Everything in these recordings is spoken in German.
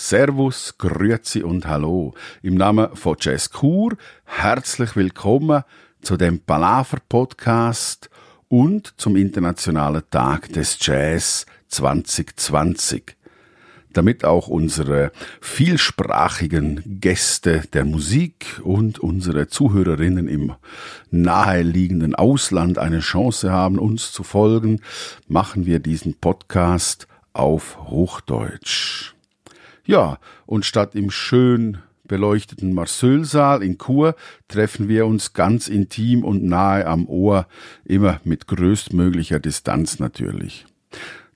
Servus, Grüezi und Hallo. Im Namen von Jazz Kur herzlich willkommen zu dem Palaver Podcast und zum Internationalen Tag des Jazz 2020 damit auch unsere vielsprachigen Gäste der Musik und unsere Zuhörerinnen im naheliegenden Ausland eine Chance haben, uns zu folgen, machen wir diesen Podcast auf Hochdeutsch. Ja, und statt im schön beleuchteten Marseille-Saal in Chur treffen wir uns ganz intim und nahe am Ohr, immer mit größtmöglicher Distanz natürlich.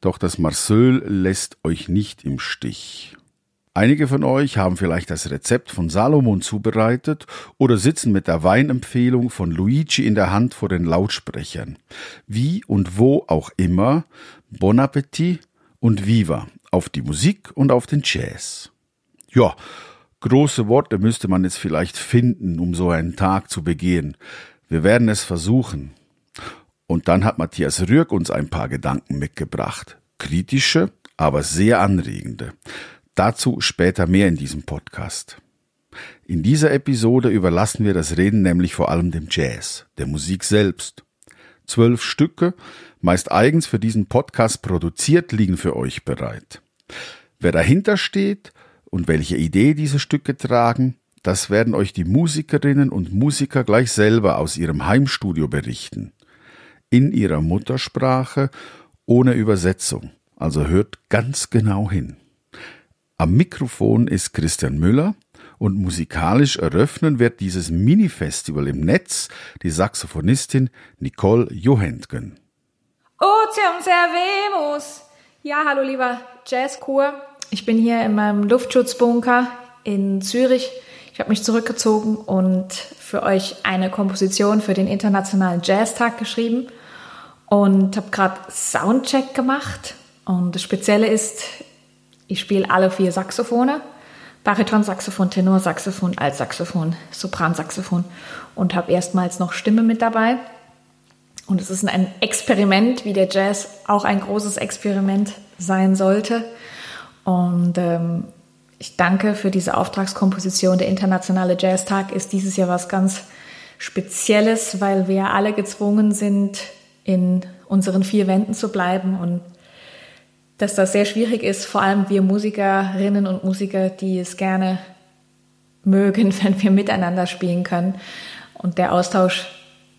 Doch das Marseille lässt euch nicht im Stich. Einige von euch haben vielleicht das Rezept von Salomon zubereitet oder sitzen mit der Weinempfehlung von Luigi in der Hand vor den Lautsprechern. Wie und wo auch immer, Bon Appetit und Viva auf die Musik und auf den Jazz. Ja, große Worte müsste man jetzt vielleicht finden, um so einen Tag zu begehen. Wir werden es versuchen. Und dann hat Matthias Rürk uns ein paar Gedanken mitgebracht. Kritische, aber sehr anregende. Dazu später mehr in diesem Podcast. In dieser Episode überlassen wir das Reden nämlich vor allem dem Jazz, der Musik selbst. Zwölf Stücke, meist eigens für diesen Podcast produziert, liegen für euch bereit. Wer dahinter steht und welche Idee diese Stücke tragen, das werden euch die Musikerinnen und Musiker gleich selber aus ihrem Heimstudio berichten in ihrer Muttersprache ohne Übersetzung. Also hört ganz genau hin. Am Mikrofon ist Christian Müller und musikalisch eröffnen wird dieses Mini-Festival im Netz die Saxophonistin Nicole Johentgen. Otium servemus! Ja, hallo lieber Jazzchor. Ich bin hier in meinem Luftschutzbunker in Zürich. Ich habe mich zurückgezogen und für euch eine Komposition für den Internationalen Jazztag geschrieben und habe gerade Soundcheck gemacht. Und das Spezielle ist, ich spiele alle vier Saxophone. Baritonsaxophon, Tenorsaxophon, Altsaxophon, Sopransaxophon und habe erstmals noch Stimme mit dabei. Und es ist ein Experiment, wie der Jazz auch ein großes Experiment sein sollte. Und ähm, ich danke für diese Auftragskomposition. Der Internationale Jazztag ist dieses Jahr was ganz Spezielles, weil wir alle gezwungen sind, in unseren vier Wänden zu bleiben und dass das sehr schwierig ist, vor allem wir Musikerinnen und Musiker, die es gerne mögen, wenn wir miteinander spielen können. Und der Austausch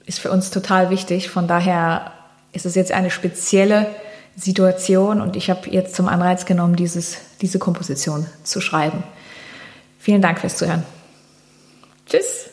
ist für uns total wichtig. Von daher ist es jetzt eine spezielle Situation und ich habe jetzt zum Anreiz genommen, dieses, diese Komposition zu schreiben. Vielen Dank fürs Zuhören. Tschüss.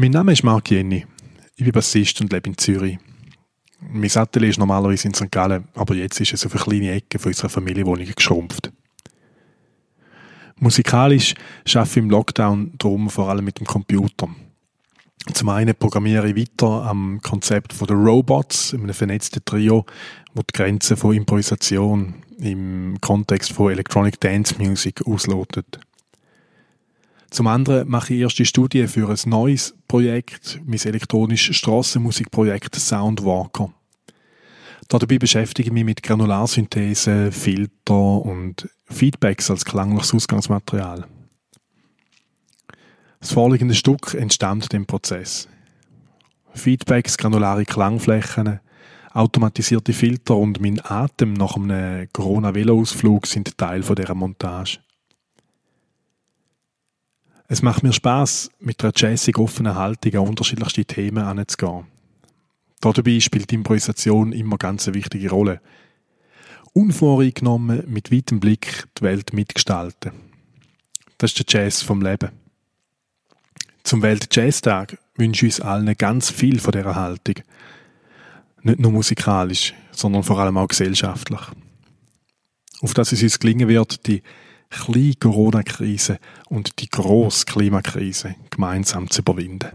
Mein Name ist Marc Jenny. Ich bin Bassist und lebe in Zürich. Mein Atelier ist normalerweise in St. Gallen, aber jetzt ist es auf eine kleine Ecke von unserer Familienwohnung geschrumpft. Musikalisch arbeite ich im Lockdown drum vor allem mit dem Computer. Zum einen programmiere ich weiter am Konzept der Robots, einem vernetzten Trio, wo die Grenzen von Improvisation im Kontext von Electronic Dance Music auslotet. Zum anderen mache ich erste Studien für ein neues Projekt, mein elektronisches Strassenmusikprojekt Soundwalker. Dabei beschäftige ich mich mit Granularsynthese, Filter und Feedbacks als klangliches Ausgangsmaterial. Das vorliegende Stück entstammt dem Prozess. Feedbacks, granulare Klangflächen, automatisierte Filter und mein Atem nach einem Corona-Velo-Ausflug sind Teil dieser Montage. Es macht mir Spaß, mit einer jazzig offenen Haltung an unterschiedlichste Themen anzugehen. Dabei spielt die Improvisation immer ganz eine wichtige Rolle. Unvoreingenommen, mit weitem Blick die Welt mitgestalten. Das ist der Jazz vom Leben. Zum Welt-Jazz-Tag wünsche ich uns allen ganz viel von dieser Haltung. Nicht nur musikalisch, sondern vor allem auch gesellschaftlich. Auf dass es uns gelingen wird, die kleine Corona-Krise und die grosse Klimakrise gemeinsam zu überwinden.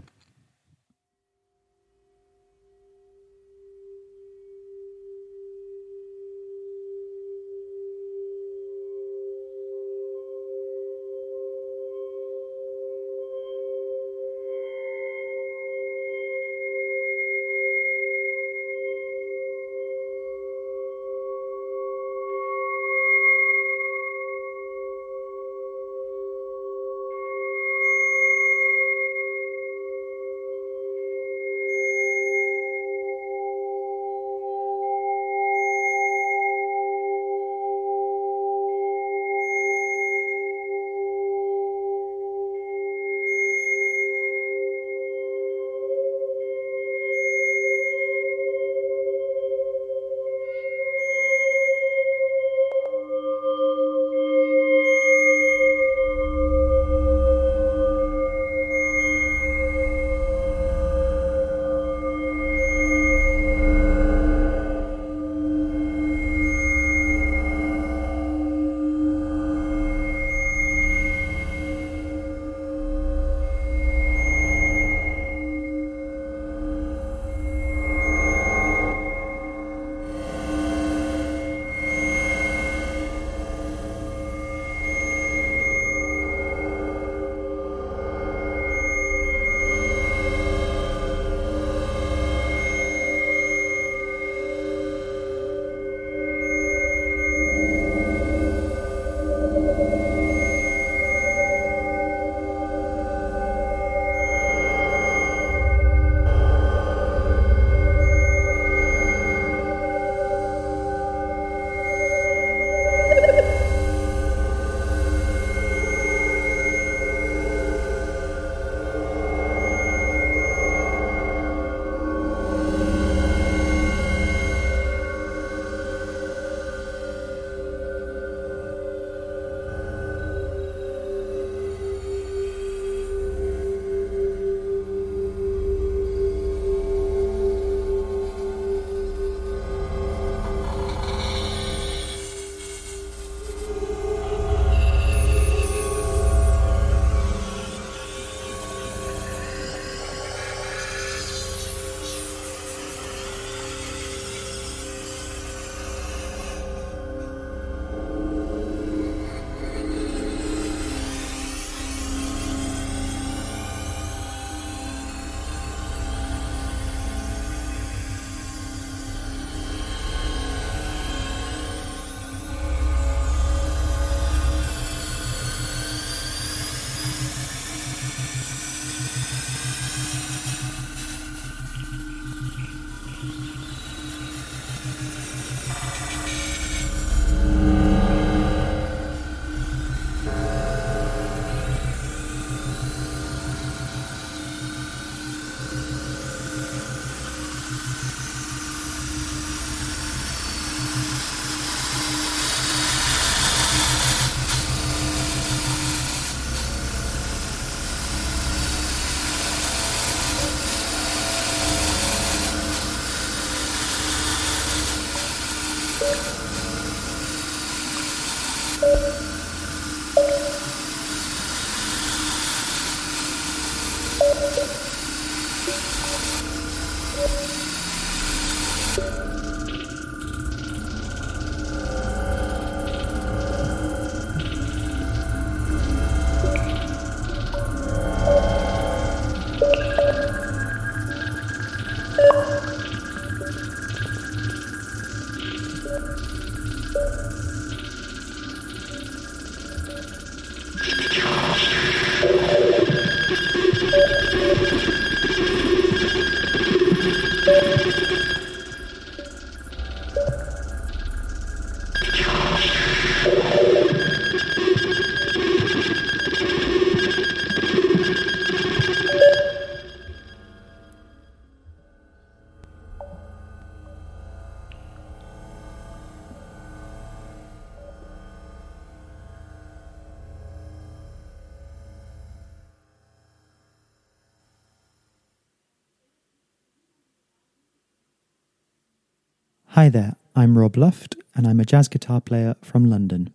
Hi there, I'm Rob Luft, and I'm a jazz guitar player from London.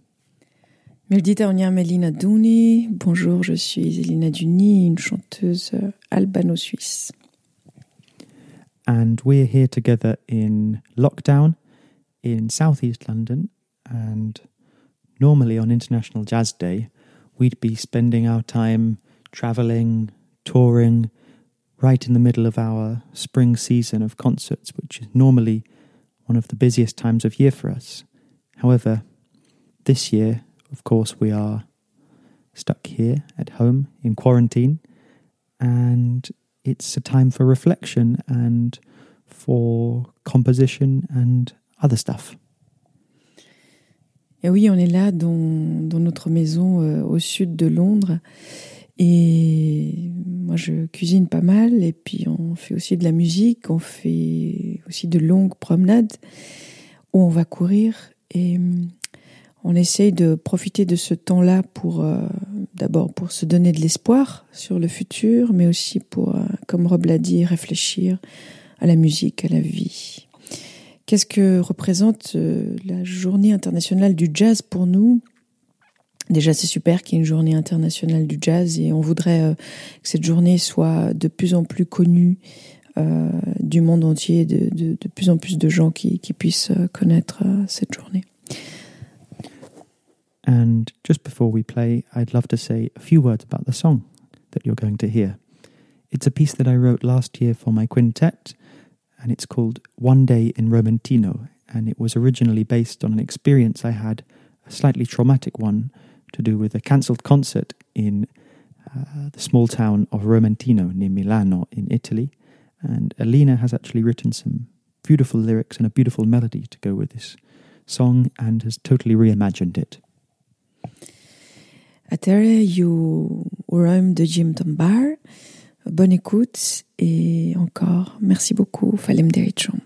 Mildita Onia Melina Duni. Bonjour, je suis Elina Duni, une chanteuse euh, albano-suisse. And we're here together in lockdown in southeast London. And normally on International Jazz Day, we'd be spending our time traveling, touring, right in the middle of our spring season of concerts, which is normally one of the busiest times of year for us. However, this year, of course, we are stuck here at home in quarantine, and it's a time for reflection and for composition and other stuff. Et oui, on est là dans, dans notre maison euh, au sud de Londres. Et moi, je cuisine pas mal. Et puis, on fait aussi de la musique. On fait aussi de longues promenades où on va courir. Et on essaye de profiter de ce temps-là pour euh, d'abord pour se donner de l'espoir sur le futur, mais aussi pour, euh, comme Rob l'a dit, réfléchir à la musique, à la vie. Qu'est-ce que représente euh, la journée internationale du jazz pour nous? Déjà, c'est super qu'il y ait une journée internationale du jazz et on voudrait que cette journée soit de plus en plus connue euh, du monde entier, de, de, plus en plus de gens qui, qui puissent connaître cette journée. And just before we play, I'd love to say a few words about the song that you're going to hear. It's a piece that I wrote last year for my quintet, and it's called One Day in Romentino, and it was originally based on an experience I had, a slightly traumatic one, to do with a cancelled concert in uh, the small town of Romentino near Milano in Italy. And Alina has actually written some beautiful lyrics and a beautiful melody to go with this song and has totally reimagined it. À terre, you de Jim Tombar. Bonne écoute et encore merci beaucoup, Falem Derichon.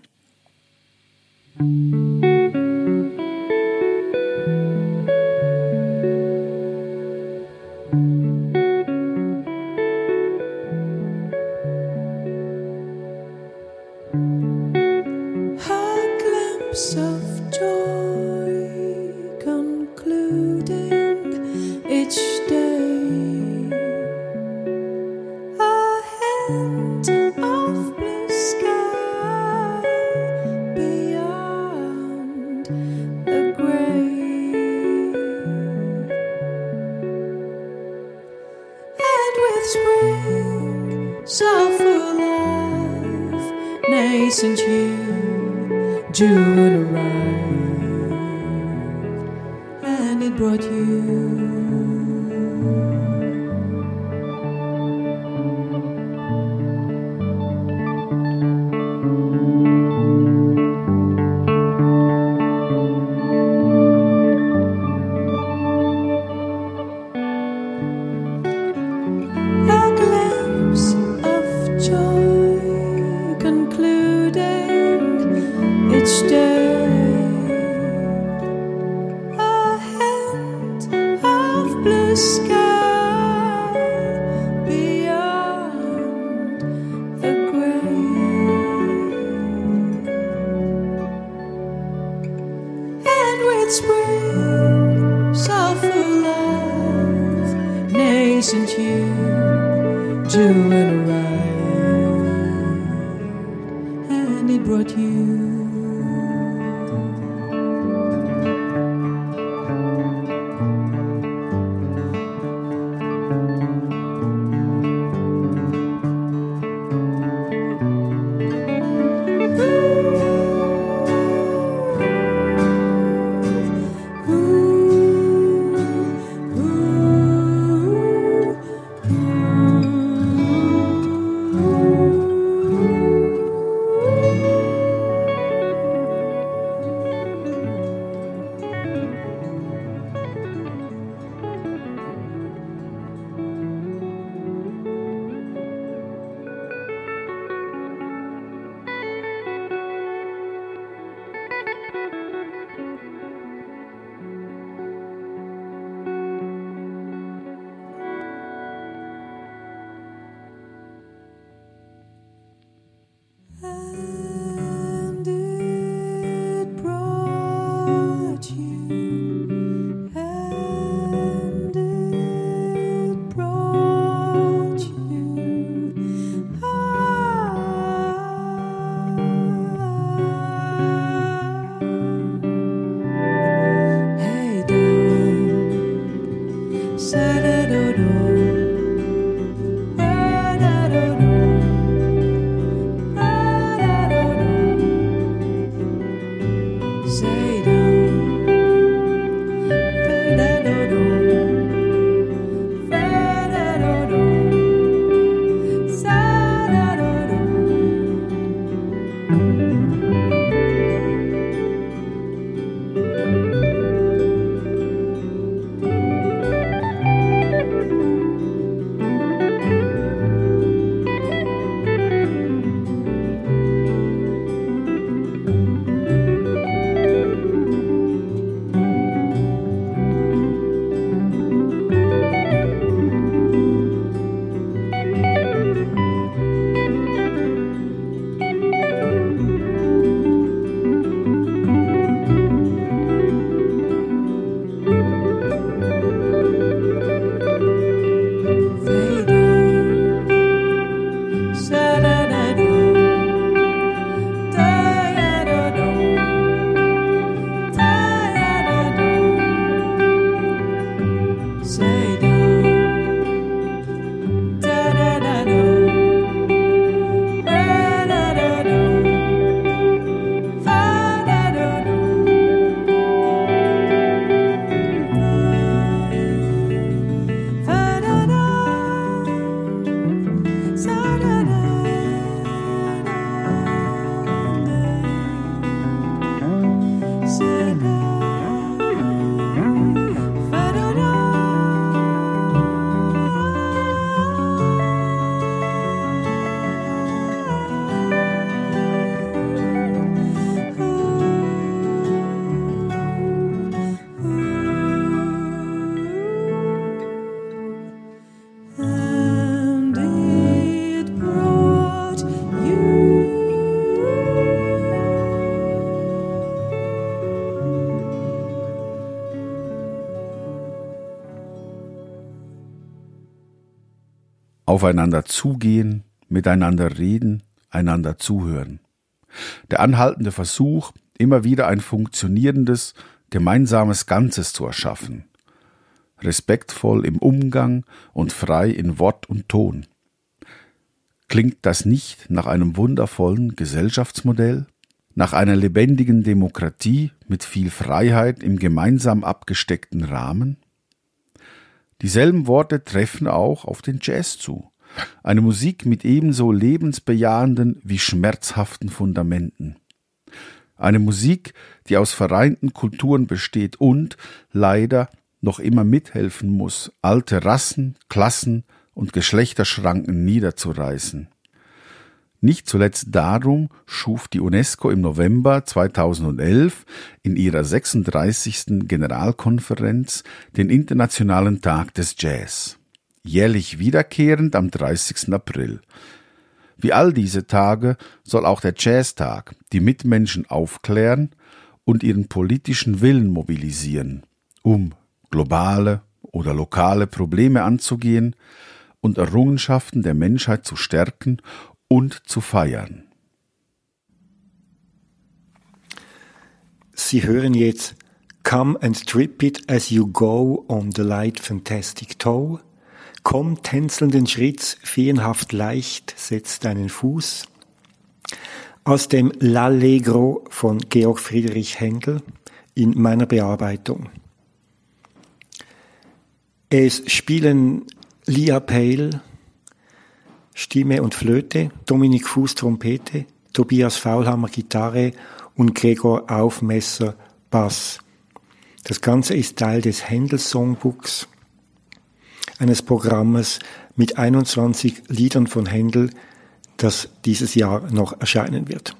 Aufeinander zugehen, miteinander reden, einander zuhören. Der anhaltende Versuch, immer wieder ein funktionierendes, gemeinsames Ganzes zu erschaffen. Respektvoll im Umgang und frei in Wort und Ton. Klingt das nicht nach einem wundervollen Gesellschaftsmodell? Nach einer lebendigen Demokratie mit viel Freiheit im gemeinsam abgesteckten Rahmen? Dieselben Worte treffen auch auf den Jazz zu. Eine Musik mit ebenso lebensbejahenden wie schmerzhaften Fundamenten. Eine Musik, die aus vereinten Kulturen besteht und leider noch immer mithelfen muss, alte Rassen, Klassen und Geschlechterschranken niederzureißen. Nicht zuletzt darum schuf die UNESCO im November 2011 in ihrer 36. Generalkonferenz den Internationalen Tag des Jazz, jährlich wiederkehrend am 30. April. Wie all diese Tage soll auch der Jazztag die Mitmenschen aufklären und ihren politischen Willen mobilisieren, um globale oder lokale Probleme anzugehen und Errungenschaften der Menschheit zu stärken und zu feiern. Sie hören jetzt Come and Trip It as you go on the light fantastic toe. Komm tänzelnden Schritts, feenhaft leicht, setz deinen Fuß. Aus dem L'Allegro von Georg Friedrich Händel in meiner Bearbeitung. Es spielen Lia Pale, Stimme und Flöte, Dominik Fuß Trompete, Tobias Faulhammer Gitarre und Gregor Aufmesser Bass. Das Ganze ist Teil des Händel Songbooks, eines Programmes mit 21 Liedern von Händel, das dieses Jahr noch erscheinen wird.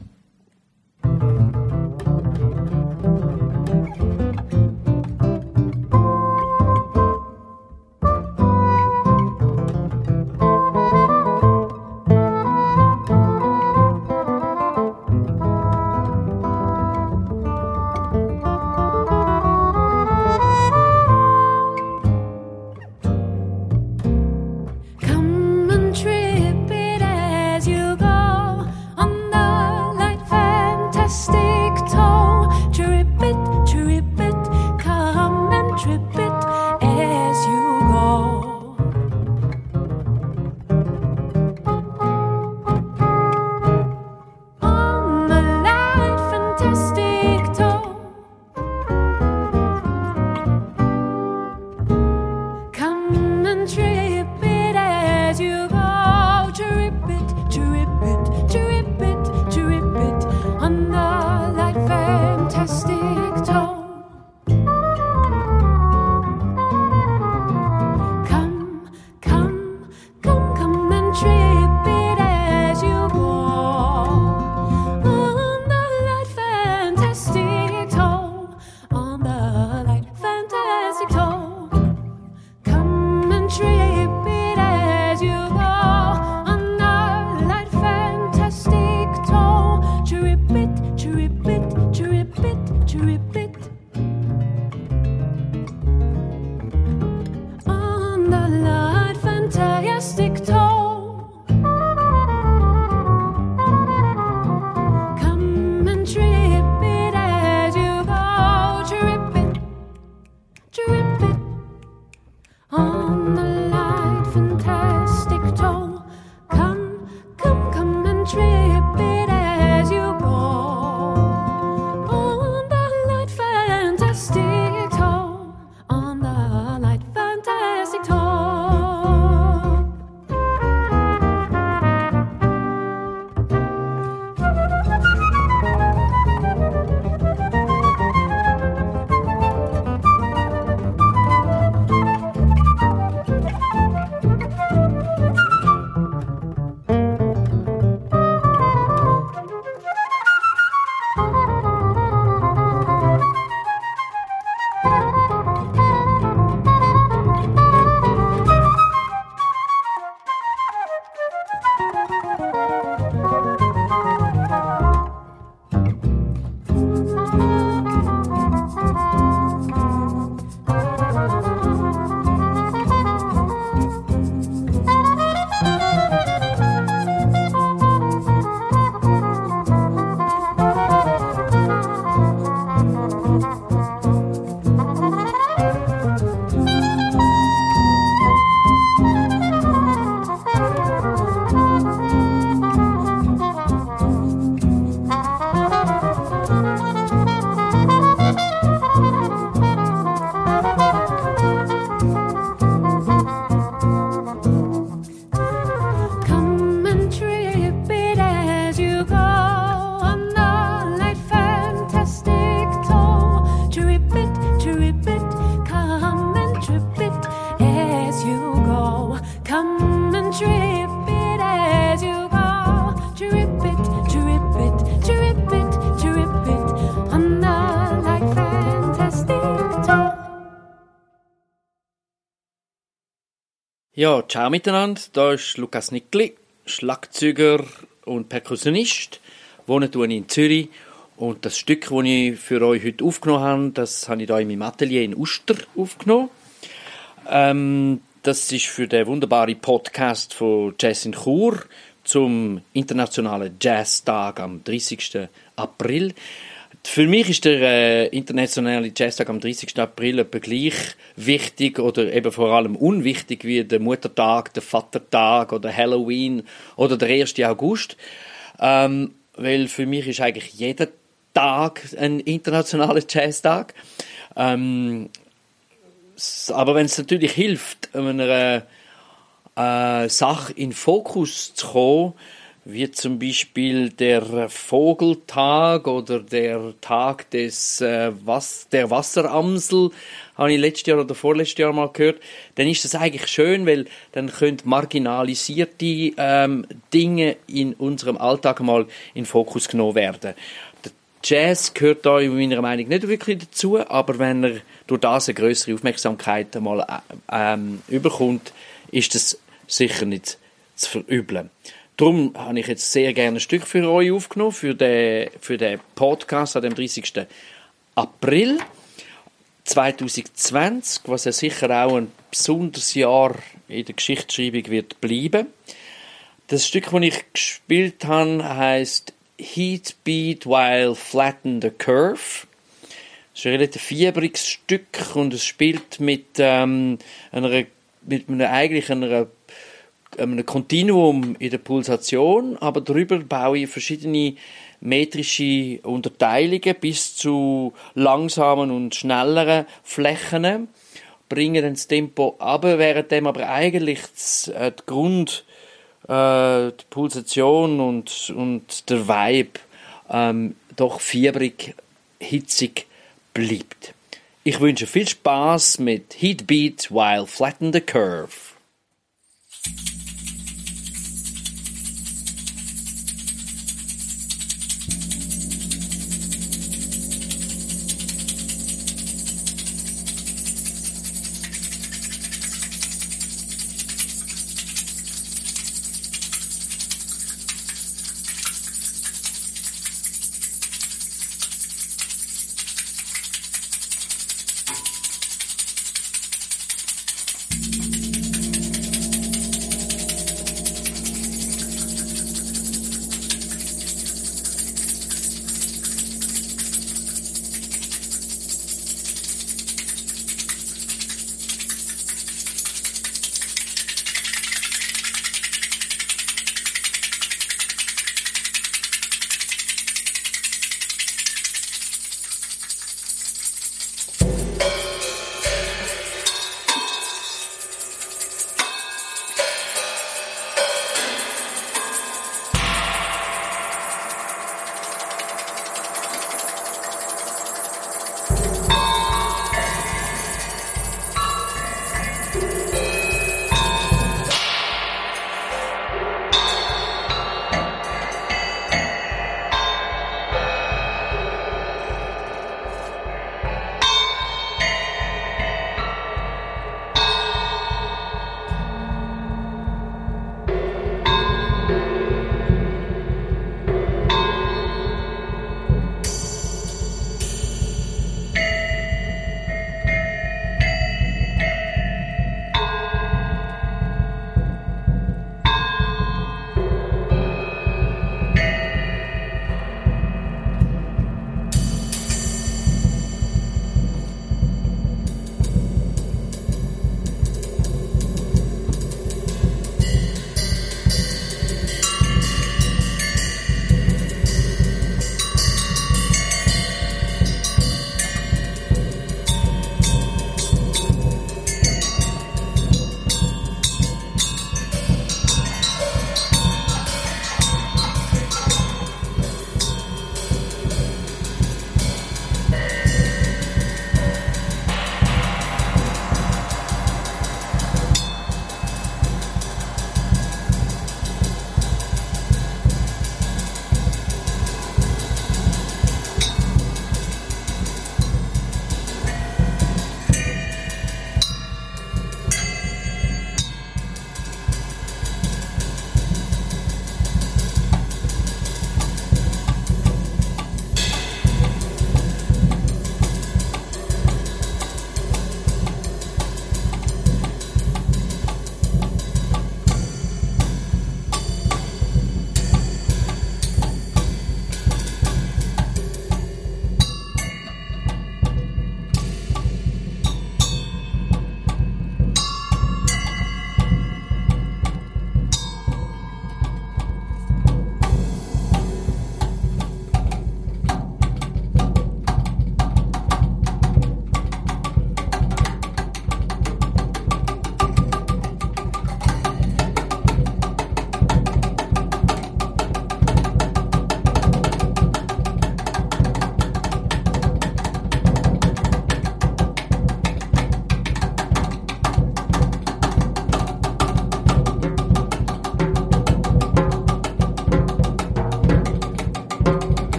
Ja, ciao miteinander. Da ist Lukas Nickli, Schlagzeuger und Perkussionist. Wohne in Zürich. Und das Stück, das ich für euch heute aufgenommen habe, das habe ich hier in meinem Atelier in Uster aufgenommen. Ähm, das ist für den wunderbaren Podcast von Jazz in Chur zum internationalen Jazztag am 30. April. Für mich ist der äh, internationale Jazztag am 30. April etwa gleich wichtig oder eben vor allem unwichtig wie der Muttertag, der Vatertag oder Halloween oder der 1. August. Ähm, weil für mich ist eigentlich jeder Tag ein internationaler Jazztag. Ähm, aber wenn es natürlich hilft, einer äh, Sache in Fokus zu kommen, wie zum Beispiel der Vogeltag oder der Tag des äh, was der Wasseramsel, habe ich letztes Jahr oder vorletztes Jahr mal gehört, dann ist das eigentlich schön, weil dann können marginalisierte ähm, Dinge in unserem Alltag mal in Fokus genommen werden. Der Jazz gehört da in meiner Meinung nicht wirklich dazu, aber wenn er durch das eine größere Aufmerksamkeit mal äh, ähm, überkommt, ist das sicher nicht zu verübeln. Darum habe ich jetzt sehr gerne ein Stück für euch aufgenommen, für den, für den Podcast an dem 30. April 2020, was ja sicher auch ein besonderes Jahr in der Geschichtsschreibung wird bleiben. Das Stück, das ich gespielt habe, heißt Heat Beat While Flatten the Curve. Es ist ein relativ fiebriges Stück und es spielt mit, ähm, einer, mit einer, eigentlich einer einem Kontinuum in der Pulsation, aber darüber baue ich verschiedene metrische Unterteilungen bis zu langsamen und schnelleren Flächen, bringe dann das Tempo ab, während dem aber eigentlich das, äh, die Grund, äh, die Pulsation und, und der Vibe ähm, doch fiebrig, hitzig bleibt. Ich wünsche viel Spaß mit Heat Beat while flatten the curve.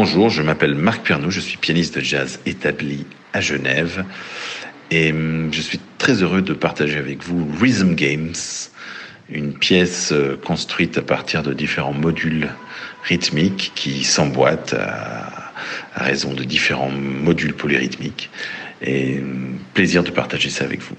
Bonjour, je m'appelle Marc Pernou, je suis pianiste de jazz établi à Genève et hum, je suis très heureux de partager avec vous Rhythm Games, une pièce euh, construite à partir de différents modules rythmiques qui s'emboîtent à, raison de différents modules polyrythmiques et hum, plaisir de partager ça avec vous.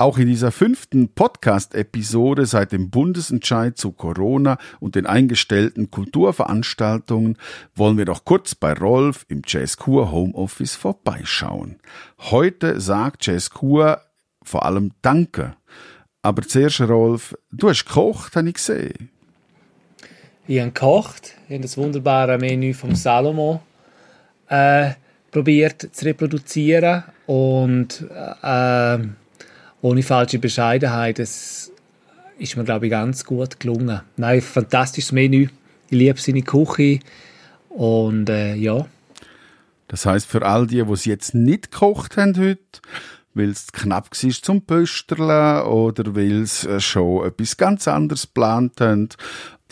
Auch in dieser fünften Podcast-Episode seit dem Bundesentscheid zu Corona und den eingestellten Kulturveranstaltungen wollen wir noch kurz bei Rolf im Jazzkur Homeoffice vorbeischauen. Heute sagt Jazzkur vor allem Danke. Aber zuerst, Rolf, du hast gekocht, habe ich gesehen. Ich habe gekocht, ich habe das wunderbare Menü vom Salomo äh, probiert zu reproduzieren und äh, ohne falsche Bescheidenheit. Es ist mir, glaube ich, ganz gut gelungen. Nein, fantastisches Menü. Ich liebe seine Küche. Und äh, ja. Das heißt für all die, die es jetzt nicht gekocht haben heute, weil es knapp war zum Pösterlen oder weil sie äh, schon etwas ganz anderes geplant haben,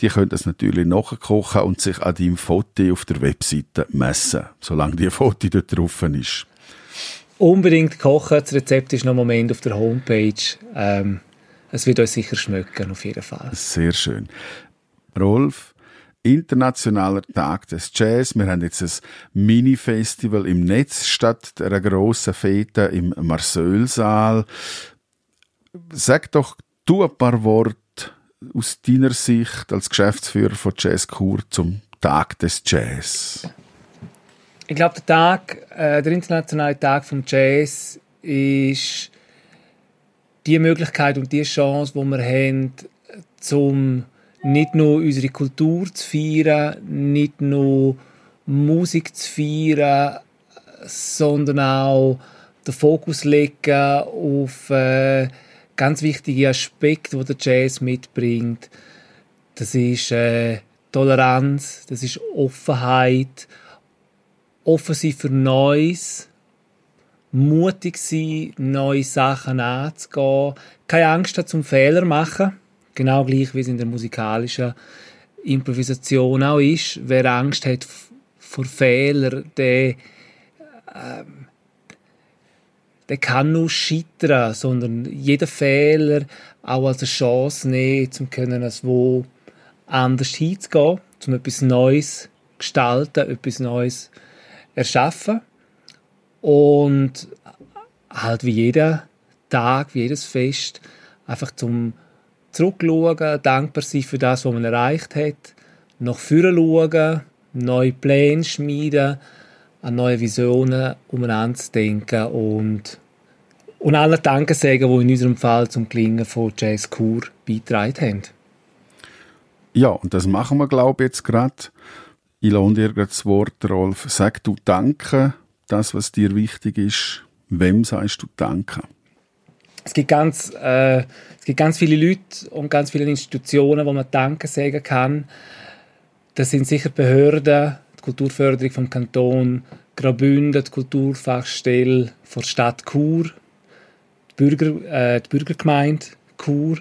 die können das natürlich nachkochen und sich an deinem Foto auf der Webseite messen, solange die Foto dort drauf ist unbedingt kochen. Das Rezept ist noch im Moment auf der Homepage. Ähm, es wird euch sicher schmecken, auf jeden Fall. Sehr schön. Rolf, Internationaler Tag des Jazz. Wir haben jetzt ein Mini-Festival im Netz statt einer grossen Fete im Marseille-Saal. Sag doch du ein paar Worte aus deiner Sicht als Geschäftsführer von Jazz Kur zum Tag des Jazz. Ich glaube, der Tag, äh, der internationale Tag vom Jazz ist die Möglichkeit und die Chance, die wir haben, um nicht nur unsere Kultur zu feiern, nicht nur Musik zu feiern, sondern auch den Fokus legen auf äh, ganz wichtige Aspekte, die der Jazz mitbringt. Das ist äh, Toleranz, das ist Offenheit offen sein für Neues, mutig sein, neue Sachen anzugehen, keine Angst haben zum Fehler machen, genau gleich wie es in der musikalischen Improvisation auch ist. Wer Angst hat vor Fehlern, der, ähm, der kann nur scheitern, sondern jeder Fehler auch als eine Chance nehmen, um können, als wo anders hinzugehen, um etwas Neues zu gestalten, etwas Neues zu erschaffen und halt wie jeder Tag, wie jedes Fest einfach zum Zurückschauen, dankbar sein für das, was man erreicht hat, nach vorne schauen, neue Pläne schmieden, an neue Visionen umeinander zu denken und, und allen Danke sagen, die in unserem Fall zum Klingen von Jazz Kur beitragen haben. Ja, und das machen wir, glaube ich, jetzt gerade. Ich lohne dir das Wort, Rolf. Sag du Danke, das, was dir wichtig ist. Wem sagst du Danke? Es gibt ganz, äh, es gibt ganz viele Leute und ganz viele Institutionen, wo man Danke sagen kann. Das sind sicher Behörden, die Kulturförderung vom Kanton Graubünden, die Kulturfachstelle der Stadt Chur, die, Bürger, äh, die Bürgergemeinde Chur,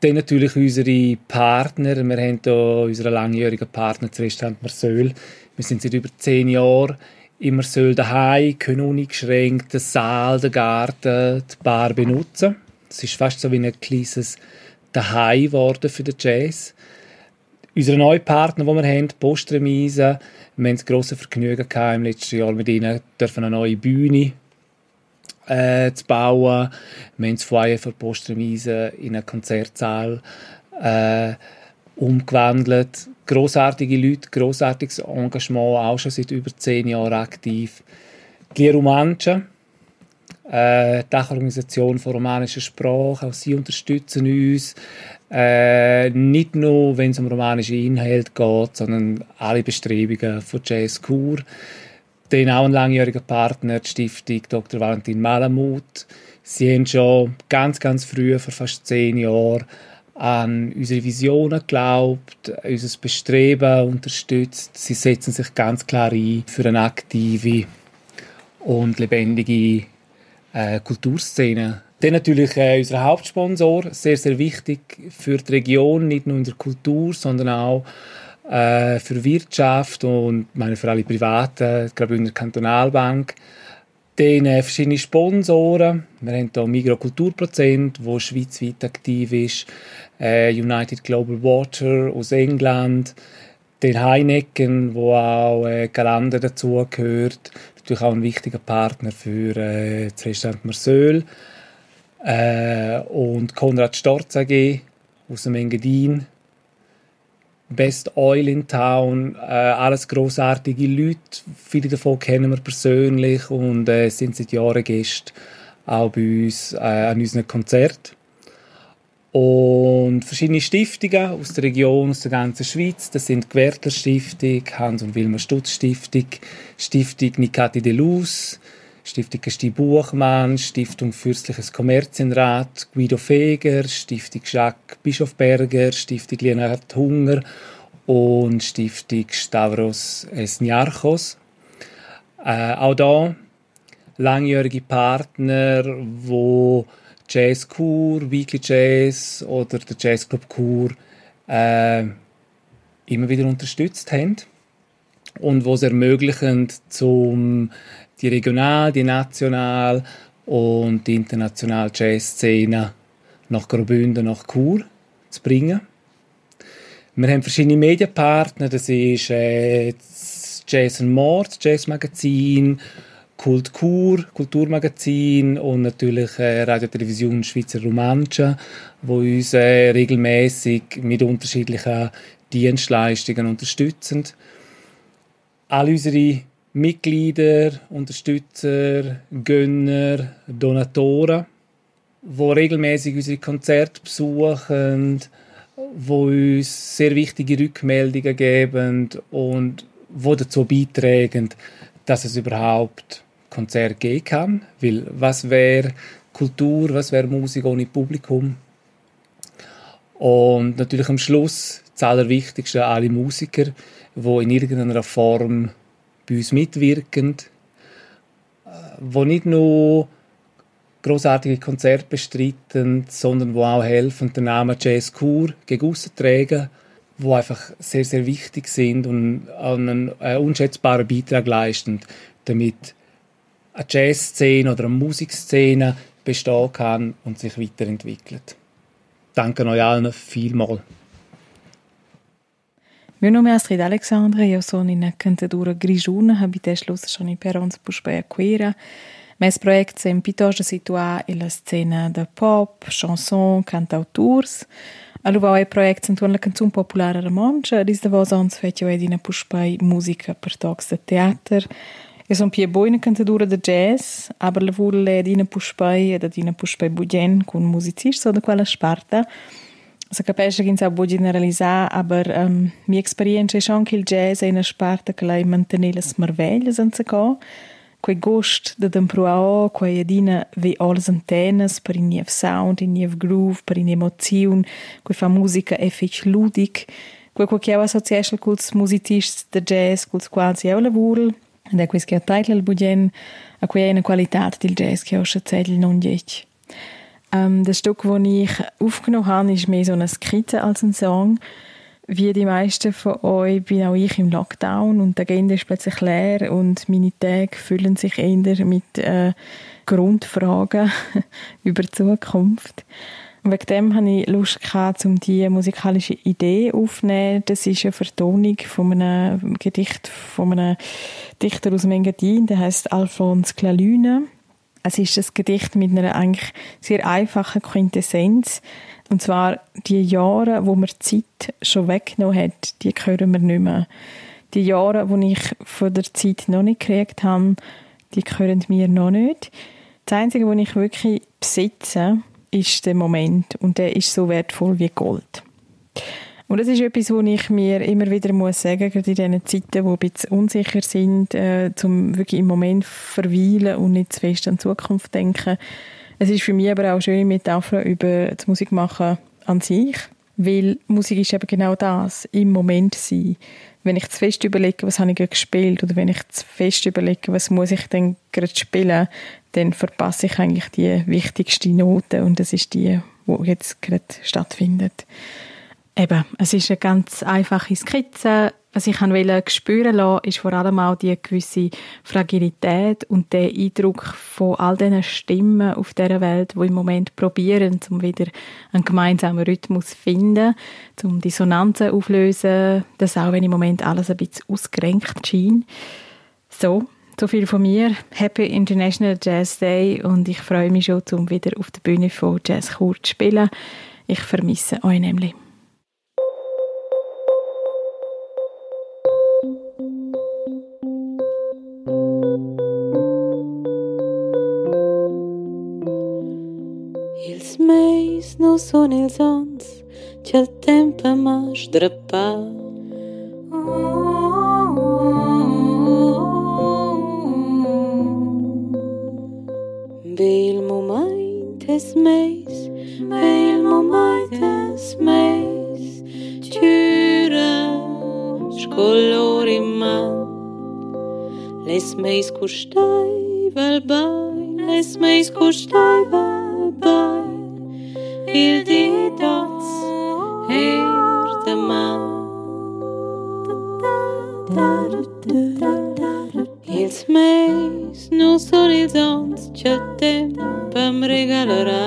dann natürlich unsere Partner. Wir haben hier unseren langjährigen Partner, das Restaurant Marseille. Wir sind seit über zehn Jahren in Marseille daheim, können uneingeschränkt den Saal, den Garten, die Bar benutzen. Es ist fast so wie ein kleines Daheim geworden für den Jazz. Unsere neuen Partner, die wir haben, Postremise, wir haben das grosse Vergnügen gehabt, im letzten Jahr mit ihnen dürfen eine neue Bühne äh, zu bauen. Wir haben das Foyer für Postremise in einen Konzertsaal äh, umgewandelt. Grossartige Leute, grossartiges Engagement, auch schon seit über zehn Jahren aktiv. Die Romanchen, äh, die Dachorganisation von romanischer Sprache, auch sie unterstützen uns. Äh, nicht nur, wenn es um romanische Inhalte geht, sondern alle Bestrebungen von Jazz Kur dann auch ein langjähriger Partner, die Stiftung Dr. Valentin Malamut. Sie haben schon ganz, ganz früh, vor fast zehn Jahren, an unsere Visionen geglaubt, unser Bestreben unterstützt. Sie setzen sich ganz klar ein für eine aktive und lebendige äh, Kulturszene. Dann natürlich äh, unser Hauptsponsor, sehr, sehr wichtig für die Region, nicht nur in der Kultur, sondern auch äh, für Wirtschaft und meine für alle Privaten, gerade in der Kantonalbank. Dann äh, verschiedene Sponsoren. Wir haben hier Migro Kulturprozent, wo schweizweit aktiv ist. Äh, United Global Water aus England. Den Heineken, wo auch äh, Galander dazugehört. Natürlich auch ein wichtiger Partner für äh, das Restaurant Marseille. äh, und Konrad Storz AG aus dem Engadin. Best Oil in Town, äh, alles großartige Leute. Viele davon kennen wir persönlich und äh, sind seit Jahren Gäste auch bei uns äh, an unseren Konzerten. Und verschiedene Stiftungen aus der Region, aus der ganzen Schweiz. Das sind Gewertler Stiftung, Hans- und Wilmer Stutz Stiftung, Stiftung Nikati de Luz, Stiftung Gesti Buchmann, Stiftung Fürstliches Kommerzienrat, Guido Feger, Stiftung Jacques Bischofberger, Stiftung Leonhard Hunger und Stiftung Stavros Esniarchos. Äh, auch da langjährige Partner, wo Jazz Kur, Weekly Jazz oder der Jazz Club Kur äh, immer wieder unterstützt haben und wo es ermöglichen, zum die regional, die national und die internationale Jazzszene nach Graubünden, nach Chur zu bringen. Wir haben verschiedene Medienpartner, das ist äh, das Jazz Mord, das Jazz Magazin, Kult Kur, Kulturmagazin und natürlich äh, Radio Television Schweizer Romanche, wo uns äh, regelmäßig mit unterschiedlichen Dienstleistungen unterstützen. All unsere Mitglieder, Unterstützer, Gönner, Donatoren, die regelmäßig unsere Konzerte besuchen, wo uns sehr wichtige Rückmeldungen geben und wo dazu beitragen, dass es überhaupt Konzert geben kann. Weil was wäre Kultur, was wäre Musik ohne Publikum? Und natürlich am Schluss das Allerwichtigste, alle Musiker, die in irgendeiner Form bei uns mitwirken, die nicht nur großartige Konzerte bestreiten, sondern wo auch helfen, den Namen Jazz Kur gegen tragen, wo einfach sehr, sehr wichtig sind und einen, einen unschätzbaren Beitrag leisten, damit eine Jazzszene oder eine Musikszene bestehen kann und sich weiterentwickelt. Danke euch allen vielmals. Meu nome é Astrid Alexandra e eu sou uma cantadora grijuna, habitez los schon in Perons Pushbaya Queira. Mes projects em pitos de situar e la scena de pop, chanson, cantauturs. Aluva e projects entorno la canzun populara romancia, dis de vos ons fetio edina Pushbay musica per tocs de teater. Eu sou pie boina cantadora de jazz, aber lavur le edina Pushbay ed edina Pushbay Bugen con musicista de quella sparta. Also capisce che non può generalizzare, aber um, mia esperienza è anche il jazz è una parte che lei mantiene le meraviglie senza co. Quei gost da d'empruao, quei adina ve alles antenas per in niev sound, in niev groove, per in emozion, quei fa musica e fec ludic, quei quei che association culs musicists de jazz, culs quasi eu lavoro, ed è quis che il bugen, a quei è una qualità del jazz che ho schatzedel non diec. Ähm, das Stück, das ich aufgenommen habe, ist mehr so eine Skizze als ein Song. Wie die meisten von euch bin auch ich im Lockdown und die Agenda ist plötzlich leer und meine Tage füllen sich eher mit äh, Grundfragen über die Zukunft. Und wegen dem hatte ich Lust, gehabt, um diese musikalische Idee aufzunehmen. Das ist eine Vertonung von einem Gedicht von einem Dichter aus Mengadin, der heißt Alphonse Clalune. Es ist ein Gedicht mit einer eigentlich sehr einfachen Quintessenz. Und zwar die Jahre, wo man Zeit schon weggenommen hat, die hören wir nicht mehr. Die Jahre, wo ich von der Zeit noch nicht gekriegt habe, die hören mir noch nicht. Das Einzige, was ich wirklich besitze, ist der Moment. Und der ist so wertvoll wie Gold. Und das ist etwas, was ich mir immer wieder muss sagen, gerade in diesen Zeiten, die ein bisschen unsicher sind, äh, zum wirklich im Moment verweilen und nicht zu fest an die Zukunft denken. Es ist für mich aber auch eine schöne Metapher über das Musikmachen an sich, weil Musik ist eben genau das, im Moment sein. Wenn ich zu fest überlege, was habe ich gerade gespielt, oder wenn ich zu fest überlege, was muss ich denn gerade spielen, dann verpasse ich eigentlich die wichtigste Note und das ist die, die jetzt gerade stattfindet. Eben, es ist eine ganz einfache Skizze. Was ich wollte spüren lassen, ist vor allem auch die gewisse Fragilität und der Eindruck von all diesen Stimmen auf dieser Welt, die im Moment probieren, um wieder einen gemeinsamen Rhythmus zu finden, um Dissonanzen auflösen, das auch wenn im Moment alles ein bisschen ausgerenkt scheint. So, So viel von mir. Happy International Jazz Day und ich freue mich schon, um wieder auf der Bühne von Jazz Chur zu spielen. Ich vermisse euch nämlich. No nu sunt ils ons, cel tempo m-aș drăpa. Bil momentes meis, bil momentes meis, tyra scolori man, les meis custai val bai, les meis custai val bai. Hear the dots, hear the mouth. Ils meis nos horizontes ce tempem regalará.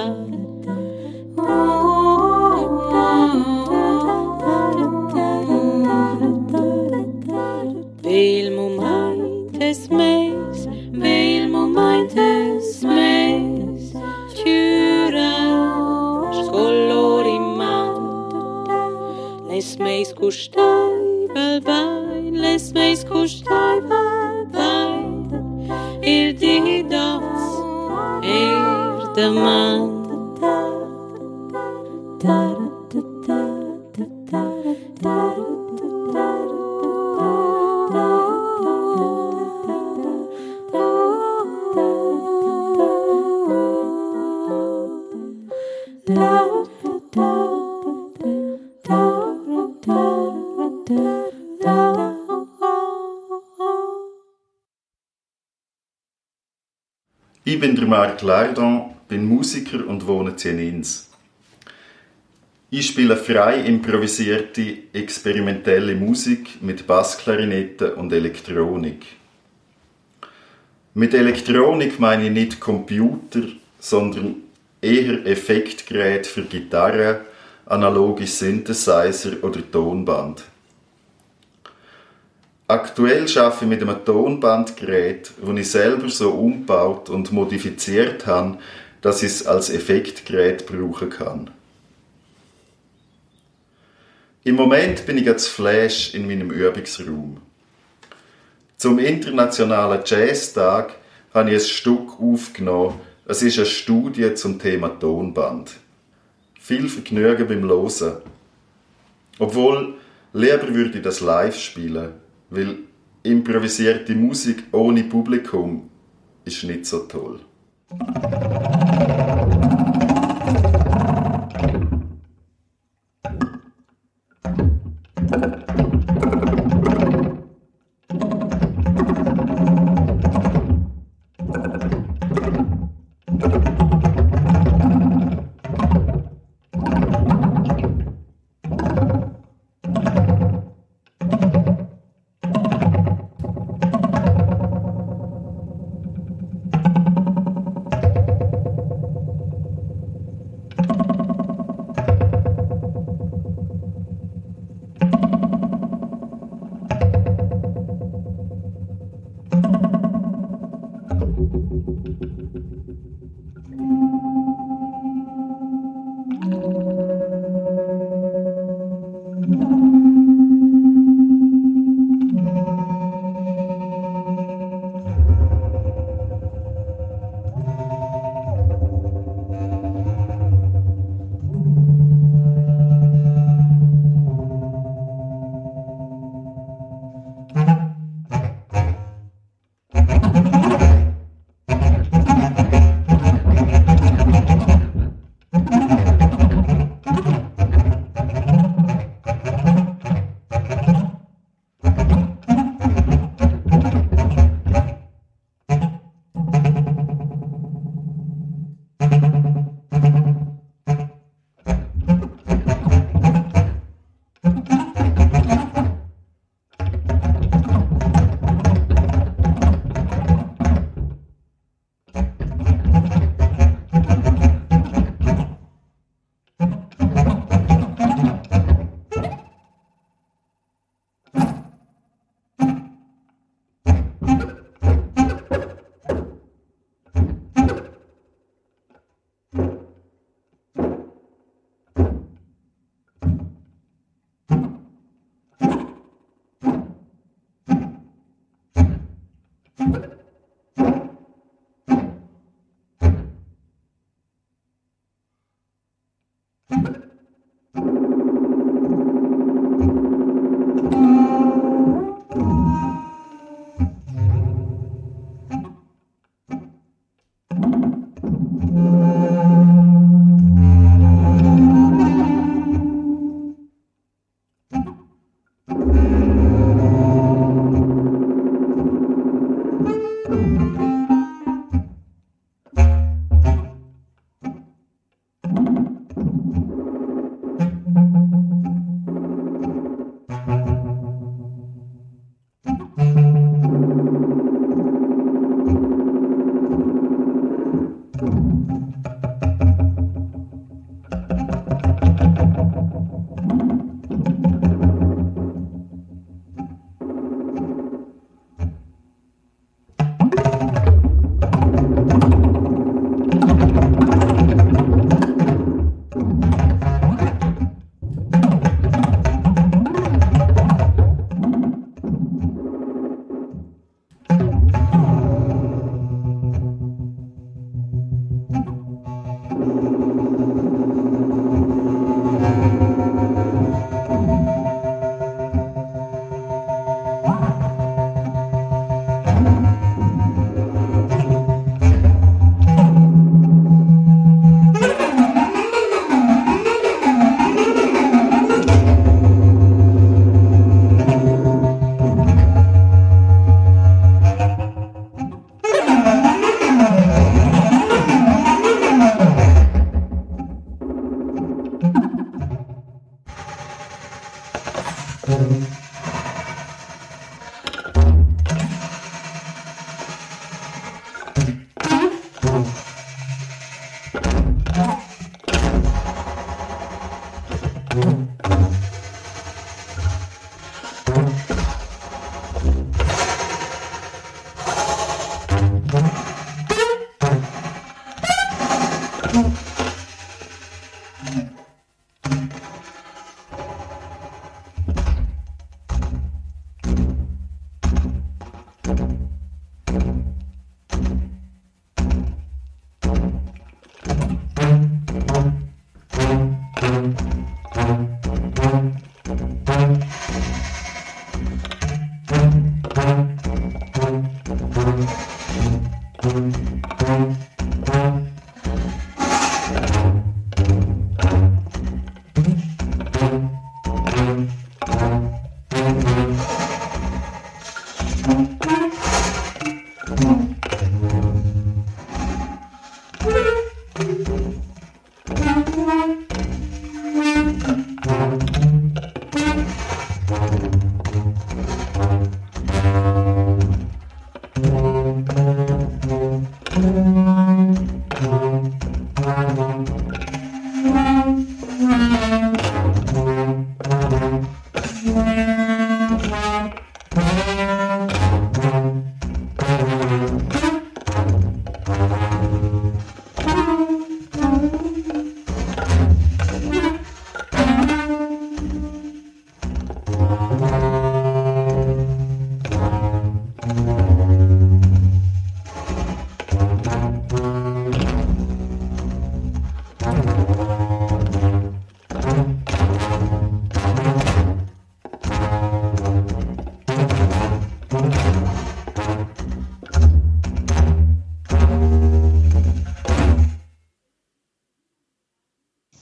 Vil mu maites meis, vil mu maites meis costai val bain, les meis costai val bain, il di dots er de man. Ich bin der Marc Lardon, bin Musiker und wohne in Inns. Ich spiele frei improvisierte, experimentelle Musik mit Bassklarinette und Elektronik. Mit Elektronik meine ich nicht Computer, sondern eher Effektgerät für Gitarre, analoge Synthesizer oder Tonband. Aktuell arbeite ich mit einem Tonbandgerät, das ich selber so umgebaut und modifiziert habe, dass ich es als Effektgerät brauchen kann. Im Moment bin ich als Flash in meinem Übungsraum. Zum internationalen Jazztag habe ich ein Stück aufgenommen. Es ist eine Studie zum Thema Tonband. Viel Vergnügen beim Losen. Obwohl, lieber würde ich das live spielen, weil improvisierte Musik ohne Publikum ist nicht so toll.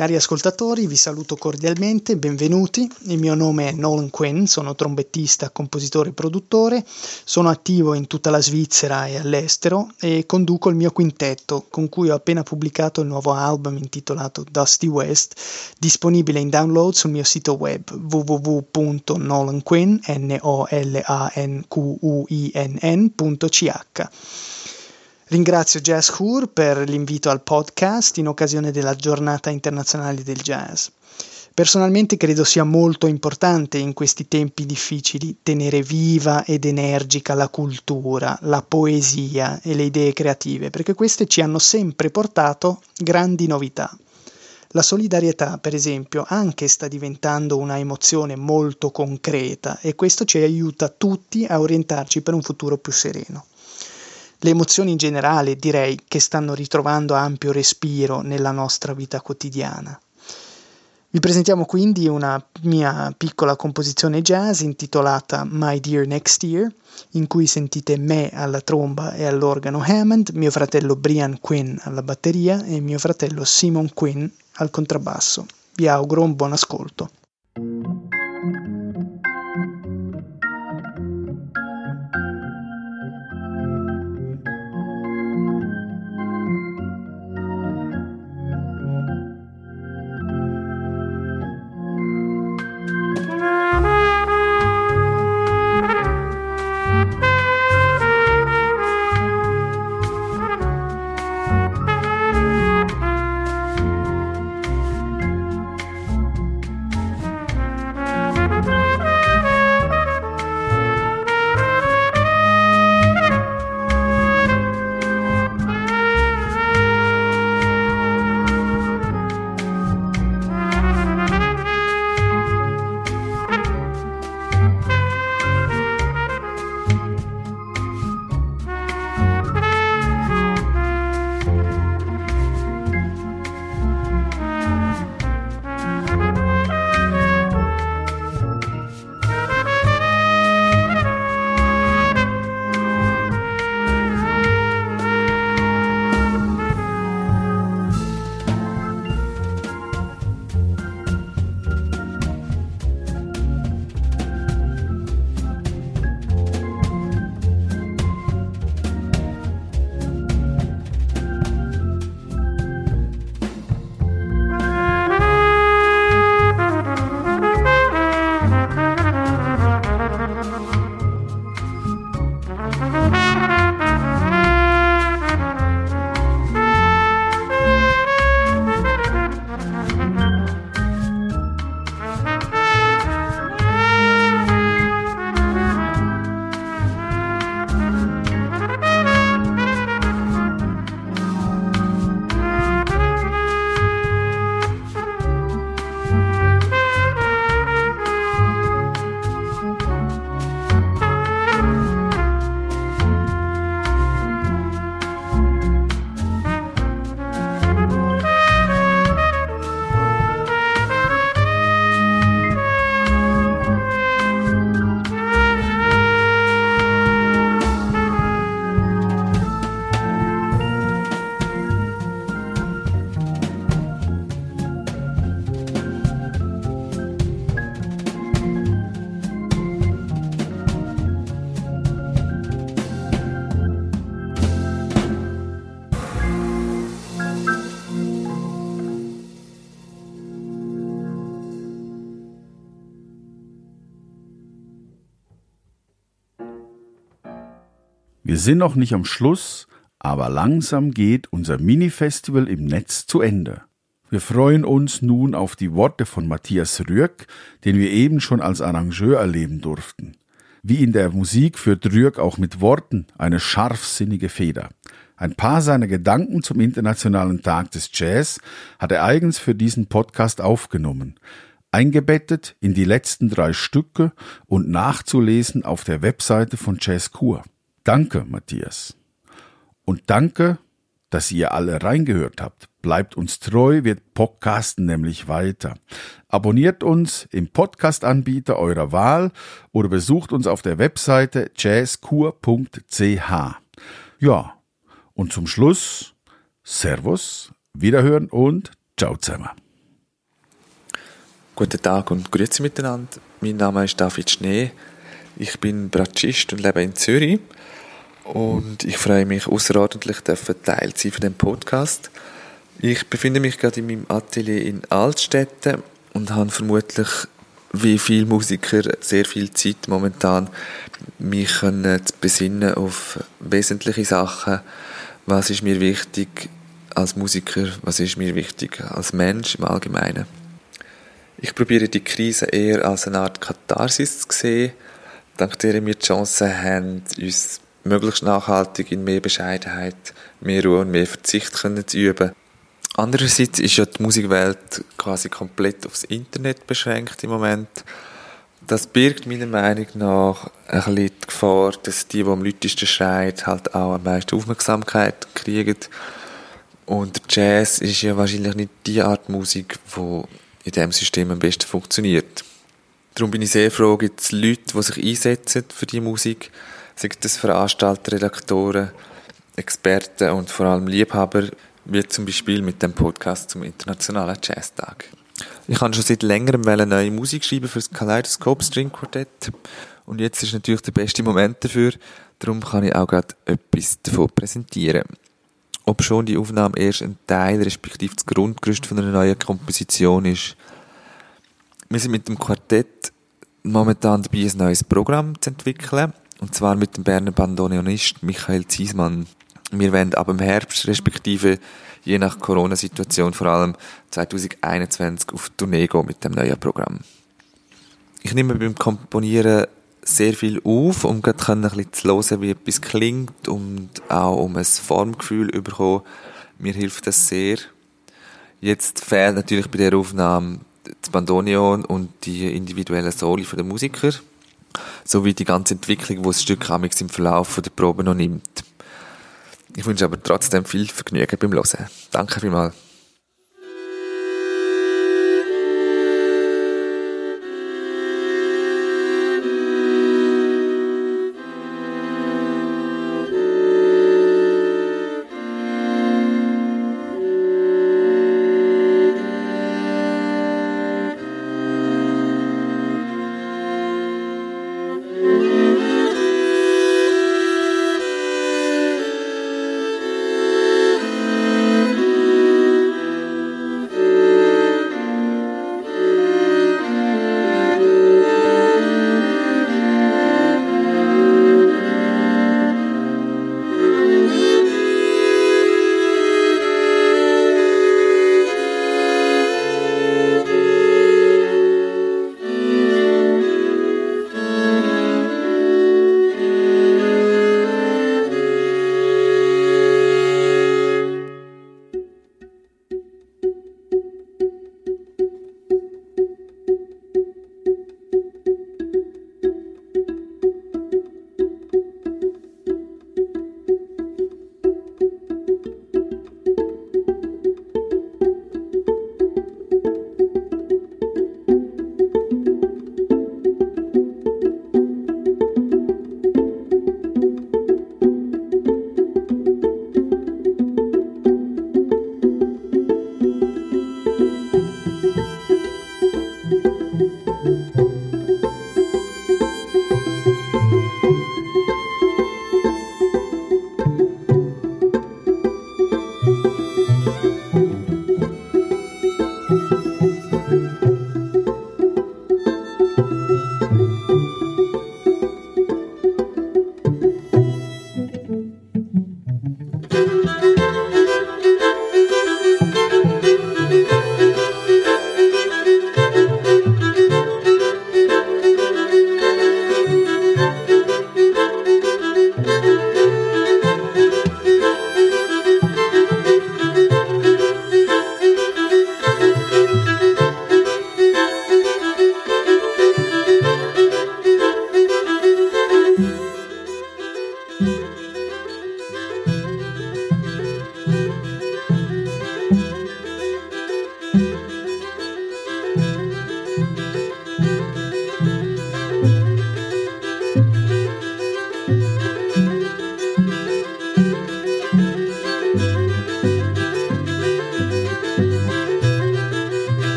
Cari ascoltatori, vi saluto cordialmente, benvenuti. Il mio nome è Nolan Quinn, sono trombettista, compositore e produttore. Sono attivo in tutta la Svizzera e all'estero e conduco il mio quintetto, con cui ho appena pubblicato il nuovo album intitolato Dusty West, disponibile in download sul mio sito web www.nolanquinn.ch. Ringrazio Jazz Hour per l'invito al podcast in occasione della giornata internazionale del jazz. Personalmente credo sia molto importante in questi tempi difficili tenere viva ed energica la cultura, la poesia e le idee creative, perché queste ci hanno sempre portato grandi novità. La solidarietà, per esempio, anche sta diventando una emozione molto concreta e questo ci aiuta tutti a orientarci per un futuro più sereno. Le emozioni in generale direi che stanno ritrovando ampio respiro nella nostra vita quotidiana. Vi presentiamo quindi una mia piccola composizione jazz intitolata My Dear Next Year, in cui sentite me alla tromba e all'organo Hammond, mio fratello Brian Quinn alla batteria e mio fratello Simon Quinn al contrabbasso. Vi auguro un buon ascolto. Sind noch nicht am Schluss, aber langsam geht unser Mini-Festival im Netz zu Ende. Wir freuen uns nun auf die Worte von Matthias Rüegg, den wir eben schon als Arrangeur erleben durften. Wie in der Musik führt Rüegg auch mit Worten eine scharfsinnige Feder. Ein paar seiner Gedanken zum Internationalen Tag des Jazz hat er eigens für diesen Podcast aufgenommen, eingebettet in die letzten drei Stücke und nachzulesen auf der Webseite von Jazz Kur. Danke, Matthias. Und danke, dass ihr alle reingehört habt. Bleibt uns treu, wir podcasten nämlich weiter. Abonniert uns im Podcast-Anbieter eurer Wahl oder besucht uns auf der Webseite jazzkur.ch. Ja, und zum Schluss Servus, Wiederhören und Ciao zusammen. Guten Tag und Grüezi miteinander. Mein Name ist David Schnee. Ich bin Bratschist und lebe in Zürich. Und ich freue mich außerordentlich, Teil zu sein von dem Podcast. Ich befinde mich gerade in meinem Atelier in Altstädten und habe vermutlich wie viele Musiker sehr viel Zeit momentan, mich können zu besinnen auf wesentliche Sachen. Was ist mir wichtig als Musiker? Was ist mir wichtig als Mensch im Allgemeinen? Ich probiere die Krise eher als eine Art Katharsis zu sehen, dank der wir die Chance haben, uns möglichst nachhaltig in mehr Bescheidenheit, mehr Ruhe und mehr Verzicht können zu üben. Andererseits ist ja die Musikwelt quasi komplett aufs Internet beschränkt im Moment. Das birgt meiner Meinung nach ein bisschen die Gefahr, dass die, die am lautesten schreien, halt auch am meisten Aufmerksamkeit kriegen. Und Jazz ist ja wahrscheinlich nicht die Art Musik, die in diesem System am besten funktioniert. Darum bin ich sehr froh, gibt es Leute, die sich einsetzen für die Musik, sei das Veranstalter, Redaktoren, Experten und vor allem Liebhaber, wie zum Beispiel mit dem Podcast zum Internationalen Jazztag. Ich kann schon seit längerem neue Musik schreiben für das Kaleidoscope String Quartett und jetzt ist natürlich der beste Moment dafür, darum kann ich auch gerade etwas davon präsentieren. Ob schon die Aufnahme erst ein Teil, respektive das Grundgerüst von einer neuen Komposition ist. Wir sind mit dem Quartett momentan dabei, ein neues Programm zu entwickeln und zwar mit dem Berner Bandoneonist Michael Ziesmann. Wir werden ab dem Herbst, respektive je nach Corona-Situation vor allem 2021 auf Tournee gehen mit dem neuen Programm. Ich nehme beim Komponieren sehr viel auf, um gerade ein bisschen zu hören, wie etwas klingt und auch um ein Formgefühl zu bekommen. Mir hilft das sehr. Jetzt fehlt natürlich bei der Aufnahme das Bandoneon und die individuellen Soli der Musiker sowie die ganze Entwicklung, die das Stück im Verlauf der Probe noch nimmt. Ich wünsche aber trotzdem viel Vergnügen beim Hören. Danke vielmals.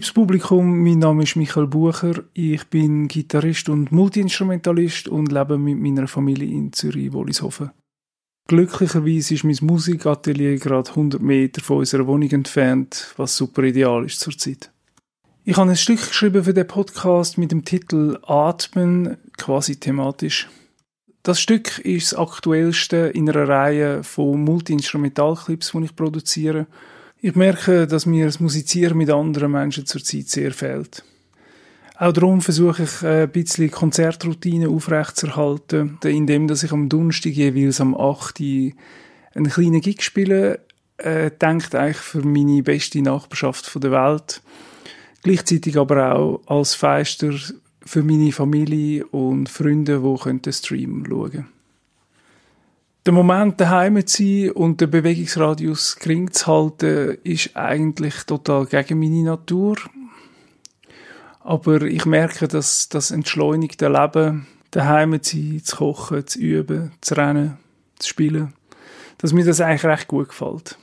Liebes mein Name ist Michael Bucher. Ich bin Gitarrist und Multiinstrumentalist und lebe mit meiner Familie in Zürich-Wollishofen. Glücklicherweise ist mein Musikatelier gerade 100 Meter von unserer Wohnung entfernt, was super ideal ist zurzeit. Ich habe ein Stück geschrieben für den Podcast mit dem Titel Atmen, quasi thematisch. Das Stück ist das aktuellste in einer Reihe von Multi-Instrumentalclips, die ich produziere – ich merke, dass mir das Musizieren mit anderen Menschen zurzeit sehr fehlt. Auch darum versuche ich ein bisschen Konzertroutine aufrechtzuerhalten, indem ich am Donnerstag jeweils am 8. einen kleinen Gig spiele, äh, denkt eigentlich für meine beste Nachbarschaft der Welt. Gleichzeitig aber auch als Feister für meine Familie und Freunde, die den Stream können der Moment daheim zu sein und den Bewegungsradius gering zu halten, ist eigentlich total gegen meine Natur. Aber ich merke, dass das entschleunigte Leben, daheim zu sein, zu kochen, zu üben, zu rennen, zu spielen, dass mir das eigentlich recht gut gefällt.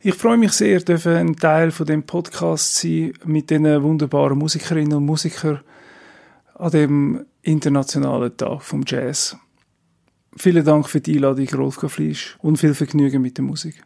Ich freue mich sehr, dürfen ein Teil von dem Podcast sein mit den wunderbaren Musikerinnen und Musikern an dem internationalen Tag vom Jazz. Vielen Dank für die Einladung, Rolf Fleisch, und viel Vergnügen mit der Musik.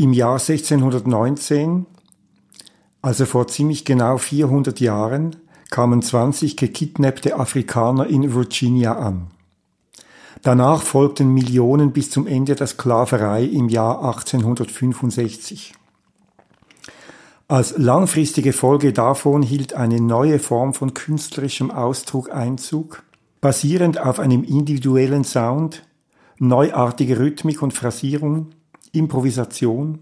Im Jahr 1619, also vor ziemlich genau 400 Jahren, kamen 20 gekidnappte Afrikaner in Virginia an. Danach folgten Millionen bis zum Ende der Sklaverei im Jahr 1865. Als langfristige Folge davon hielt eine neue Form von künstlerischem Ausdruck Einzug, basierend auf einem individuellen Sound, neuartige Rhythmik und Phrasierung, Improvisation,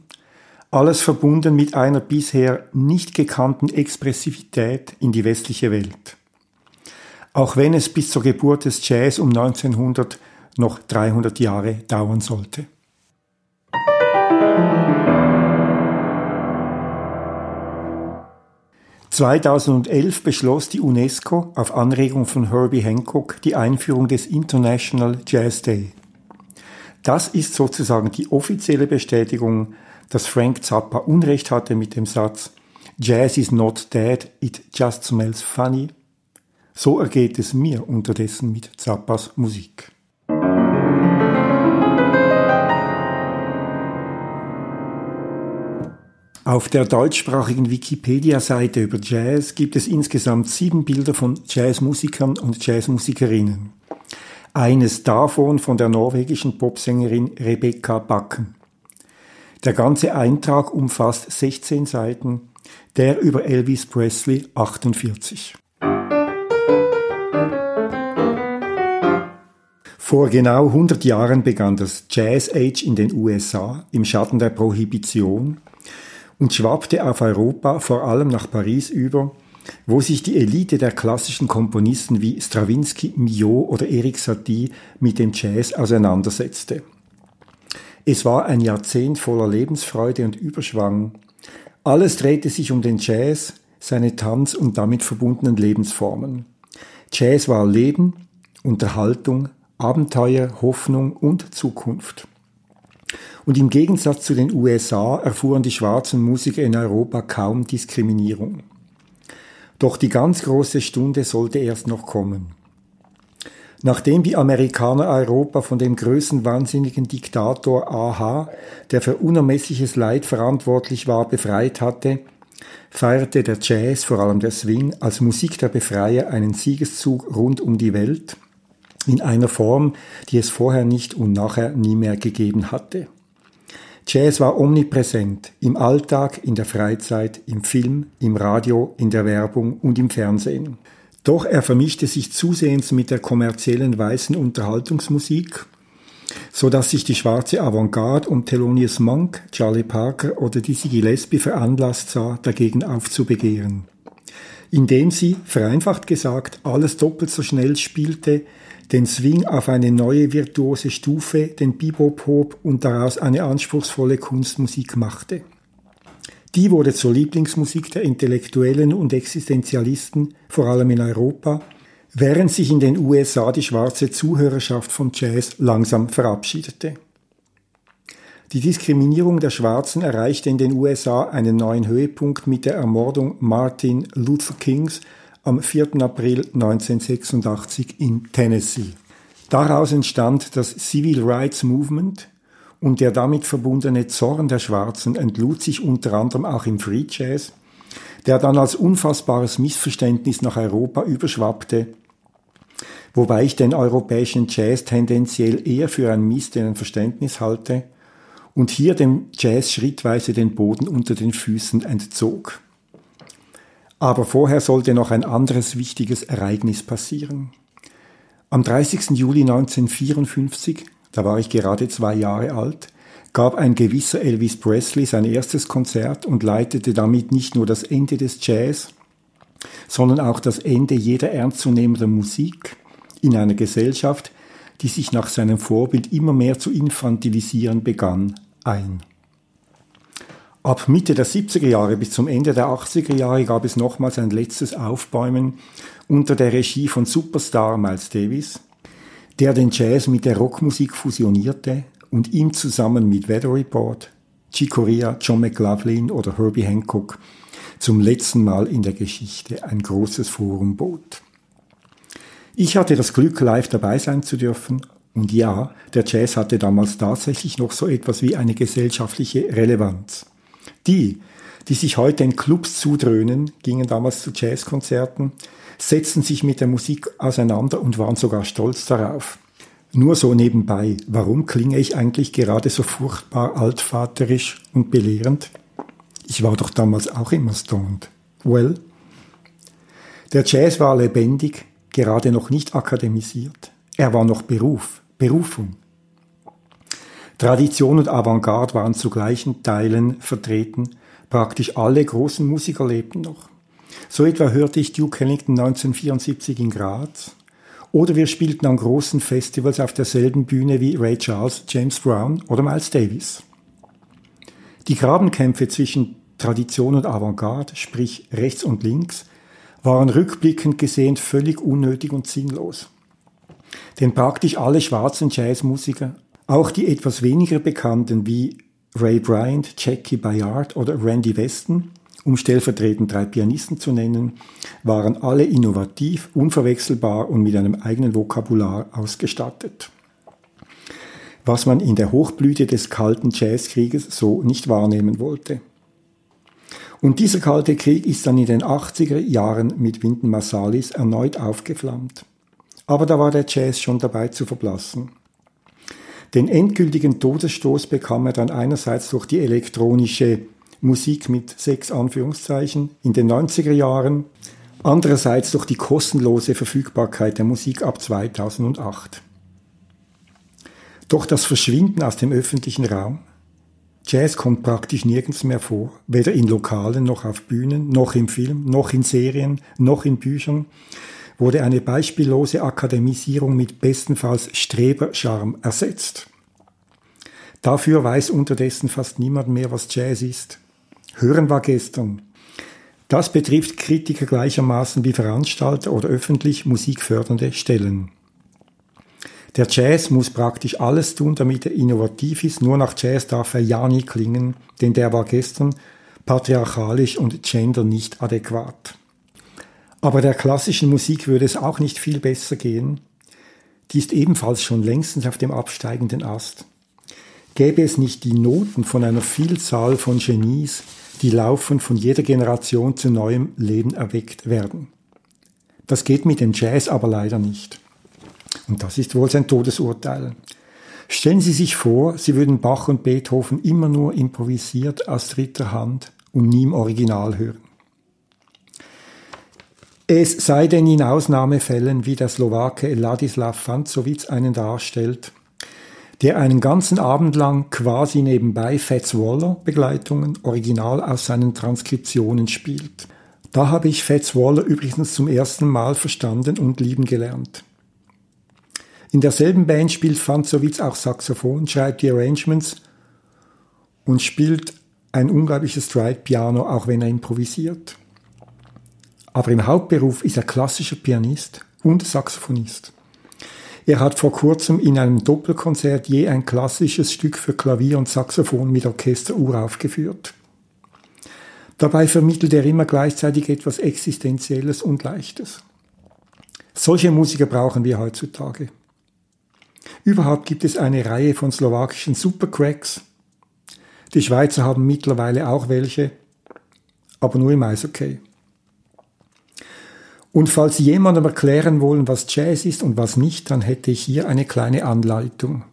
alles verbunden mit einer bisher nicht gekannten Expressivität in die westliche Welt. Auch wenn es bis zur Geburt des Jazz um 1900 noch 300 Jahre dauern sollte. (2011) beschloss die UNESCO auf Anregung von Herbie Hancock die Einführung des International Jazz Day. Das ist sozusagen die offizielle Bestätigung, dass Frank Zappa Unrecht hatte mit dem Satz Jazz is not dead, it just smells funny. So ergeht es mir unterdessen mit Zappas Musik. Auf der deutschsprachigen Wikipedia-Seite über Jazz gibt es insgesamt sieben Bilder von Jazzmusikern und Jazzmusikerinnen. Eines davon von der norwegischen Popsängerin Rebecca Backen. Der ganze Eintrag umfasst 16 Seiten, der über Elvis Presley 48. Vor genau 100 Jahren begann das Jazz Age in den USA im Schatten der Prohibition und schwappte auf Europa vor allem nach Paris über, wo sich die Elite der klassischen Komponisten wie Stravinsky, Millot oder Erik Satie mit dem Jazz auseinandersetzte. Es war ein Jahrzehnt voller Lebensfreude und Überschwang. Alles drehte sich um den Jazz, seine Tanz und damit verbundenen Lebensformen. Jazz war Leben, Unterhaltung, Abenteuer, Hoffnung und Zukunft. Und im Gegensatz zu den USA erfuhren die schwarzen Musiker in Europa kaum Diskriminierung. Doch die ganz große Stunde sollte erst noch kommen. Nachdem die Amerikaner Europa von dem größenwahnsinnigen Diktator AH, der für unermessliches Leid verantwortlich war, befreit hatte, feierte der Jazz, vor allem der Swing, als Musik der Befreier einen Siegeszug rund um die Welt, in einer Form, die es vorher nicht und nachher nie mehr gegeben hatte. Jazz war omnipräsent im Alltag, in der Freizeit, im Film, im Radio, in der Werbung und im Fernsehen. Doch er vermischte sich zusehends mit der kommerziellen weißen Unterhaltungsmusik, so dass sich die schwarze Avantgarde um Thelonious Monk, Charlie Parker oder Dizzy Gillespie veranlasst sah, dagegen aufzubegehren. Indem sie, vereinfacht gesagt, alles doppelt so schnell spielte, den Swing auf eine neue virtuose Stufe, den Bebop hob und daraus eine anspruchsvolle Kunstmusik machte. Die wurde zur Lieblingsmusik der Intellektuellen und Existenzialisten, vor allem in Europa, während sich in den USA die schwarze Zuhörerschaft von Jazz langsam verabschiedete. Die Diskriminierung der Schwarzen erreichte in den USA einen neuen Höhepunkt mit der Ermordung Martin Luther Kings am 4. April 1986 in Tennessee. Daraus entstand das Civil Rights Movement und der damit verbundene Zorn der Schwarzen entlud sich unter anderem auch im Free Jazz, der dann als unfassbares Missverständnis nach Europa überschwappte, wobei ich den europäischen Jazz tendenziell eher für ein ein Verständnis halte und hier dem Jazz schrittweise den Boden unter den Füßen entzog. Aber vorher sollte noch ein anderes wichtiges Ereignis passieren. Am 30. Juli 1954, da war ich gerade zwei Jahre alt, gab ein gewisser Elvis Presley sein erstes Konzert und leitete damit nicht nur das Ende des Jazz, sondern auch das Ende jeder ernstzunehmenden Musik in einer Gesellschaft, die sich nach seinem Vorbild immer mehr zu infantilisieren begann, ein. Ab Mitte der 70er Jahre bis zum Ende der 80er Jahre gab es nochmals ein letztes Aufbäumen unter der Regie von Superstar Miles Davis, der den Jazz mit der Rockmusik fusionierte und ihm zusammen mit Weather Report, Chicoria, John McLaughlin oder Herbie Hancock zum letzten Mal in der Geschichte ein großes Forum bot. Ich hatte das Glück, live dabei sein zu dürfen Und ja, der Jazz hatte damals tatsächlich noch so etwas wie eine gesellschaftliche Relevanz. Die, die sich heute in Clubs zudröhnen, gingen damals zu Jazzkonzerten, setzten sich mit der Musik auseinander und waren sogar stolz darauf. Nur so nebenbei, warum klinge ich eigentlich gerade so furchtbar altvaterisch und belehrend? Ich war doch damals auch immer stoned. Well, der Jazz war lebendig, gerade noch nicht akademisiert. Er war noch Beruf, Berufung. Tradition und Avantgarde waren zu gleichen Teilen vertreten. Praktisch alle großen Musiker lebten noch. So etwa hörte ich Duke Ellington 1974 in Graz. Oder wir spielten an großen Festivals auf derselben Bühne wie Ray Charles, James Brown oder Miles Davis. Die Grabenkämpfe zwischen Tradition und Avantgarde, sprich rechts und links, waren rückblickend gesehen völlig unnötig und sinnlos. Denn praktisch alle schwarzen Jazzmusiker, auch die etwas weniger bekannten wie Ray Bryant, Jackie Bayard oder Randy Weston, um stellvertretend drei Pianisten zu nennen, waren alle innovativ, unverwechselbar und mit einem eigenen Vokabular ausgestattet. Was man in der Hochblüte des kalten Jazzkrieges so nicht wahrnehmen wollte. Und dieser kalte Krieg ist dann in den 80er Jahren mit Wynton Marsalis erneut aufgeflammt. Aber da war der Jazz schon dabei zu verblassen. Den endgültigen Todesstoß bekam er dann einerseits durch die elektronische Musik mit sechs Anführungszeichen in den 90er Jahren, andererseits durch die kostenlose Verfügbarkeit der Musik ab 2008. Doch das Verschwinden aus dem öffentlichen Raum, Jazz kommt praktisch nirgends mehr vor, weder in Lokalen noch auf Bühnen, noch im Film, noch in Serien, noch in Büchern, wurde eine beispiellose Akademisierung mit bestenfalls Strebercharme ersetzt. Dafür weiß unterdessen fast niemand mehr, was Jazz ist. Hören war gestern. Das betrifft Kritiker gleichermaßen wie Veranstalter oder öffentlich musikfördernde Stellen. Der Jazz muss praktisch alles tun, damit er innovativ ist. Nur nach Jazz darf er ja nie klingen, denn der war gestern patriarchalisch und gender nicht adäquat. Aber der klassischen Musik würde es auch nicht viel besser gehen. Die ist ebenfalls schon längstens auf dem absteigenden Ast. Gäbe es nicht die Noten von einer Vielzahl von Genies, die laufend von jeder Generation zu neuem Leben erweckt werden. Das geht mit dem Jazz aber leider nicht. Und das ist wohl sein Todesurteil. Stellen Sie sich vor, Sie würden Bach und Beethoven immer nur improvisiert aus dritter Hand und nie im Original hören. Es sei denn in Ausnahmefällen, wie der Slowake Ladislav Fanzovic einen darstellt, der einen ganzen Abend lang quasi nebenbei Fats Waller Begleitungen original aus seinen Transkriptionen spielt. Da habe ich Fats Waller übrigens zum ersten Mal verstanden und lieben gelernt. In derselben Band spielt Fanzovic auch Saxophon, schreibt die Arrangements und spielt ein unglaubliches Stride-Piano, auch wenn er improvisiert. Aber im Hauptberuf ist er klassischer Pianist und Saxophonist. Er hat vor kurzem in einem Doppelkonzert je ein klassisches Stück für Klavier und Saxophon mit Orchester uraufgeführt. Dabei vermittelt er immer gleichzeitig etwas Existenzielles und Leichtes. Solche Musiker brauchen wir heutzutage. Überhaupt gibt es eine Reihe von slowakischen Supercracks. Die Schweizer haben mittlerweile auch welche, aber nur im Eishockey. Und falls Sie jemandem erklären wollen, was Jazz ist und was nicht, dann hätte ich hier eine kleine Anleitung.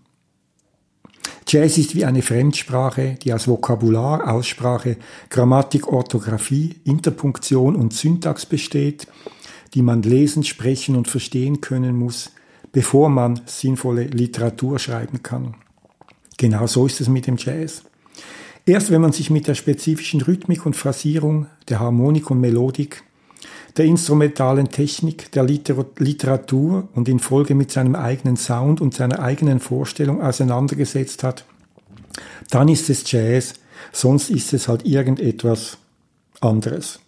Jazz ist wie eine Fremdsprache, die aus Vokabular, Aussprache, Grammatik, Orthographie, Interpunktion und Syntax besteht, die man lesen, sprechen und verstehen können muss, bevor man sinnvolle Literatur schreiben kann. Genau so ist es mit dem Jazz. Erst wenn man sich mit der spezifischen Rhythmik und Phrasierung, der Harmonik und Melodik, der instrumentalen Technik, der Literatur und in Folge mit seinem eigenen Sound und seiner eigenen Vorstellung auseinandergesetzt hat, dann ist es Jazz, sonst ist es halt irgendetwas anderes.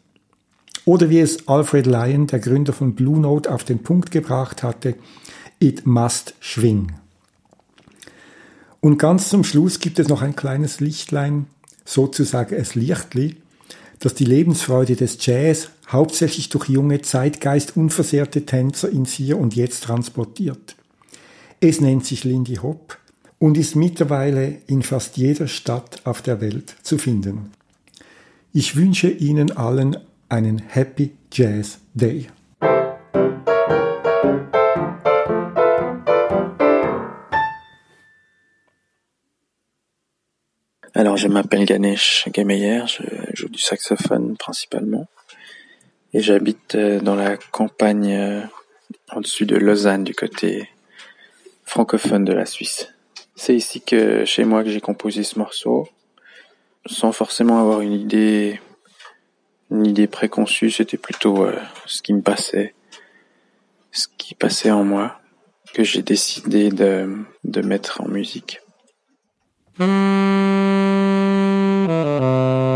Oder wie es Alfred Lyon, der Gründer von Blue Note, auf den Punkt gebracht hatte, It must schwing. Und ganz zum Schluss gibt es noch ein kleines Lichtlein, sozusagen es Lichtli, das die Lebensfreude des Jazz hauptsächlich durch junge, Zeitgeist unversehrte Tänzer ins Hier und Jetzt transportiert. Es nennt sich Lindy Hop und ist mittlerweile in fast jeder Stadt auf der Welt zu finden. Ich wünsche Ihnen allen einen Happy Jazz Day. Alors, je m'appelle Ganesh Gameyer, je joue du saxophone principalement. Et j'habite euh, dans la campagne euh, au-dessus de Lausanne, du côté francophone de la Suisse. C'est ici que, chez moi, que j'ai composé ce morceau, sans forcément avoir une idée, une idée préconçue. C'était plutôt euh, ce qui me passait, ce qui passait en moi, que j'ai décidé de, de mettre en musique. Música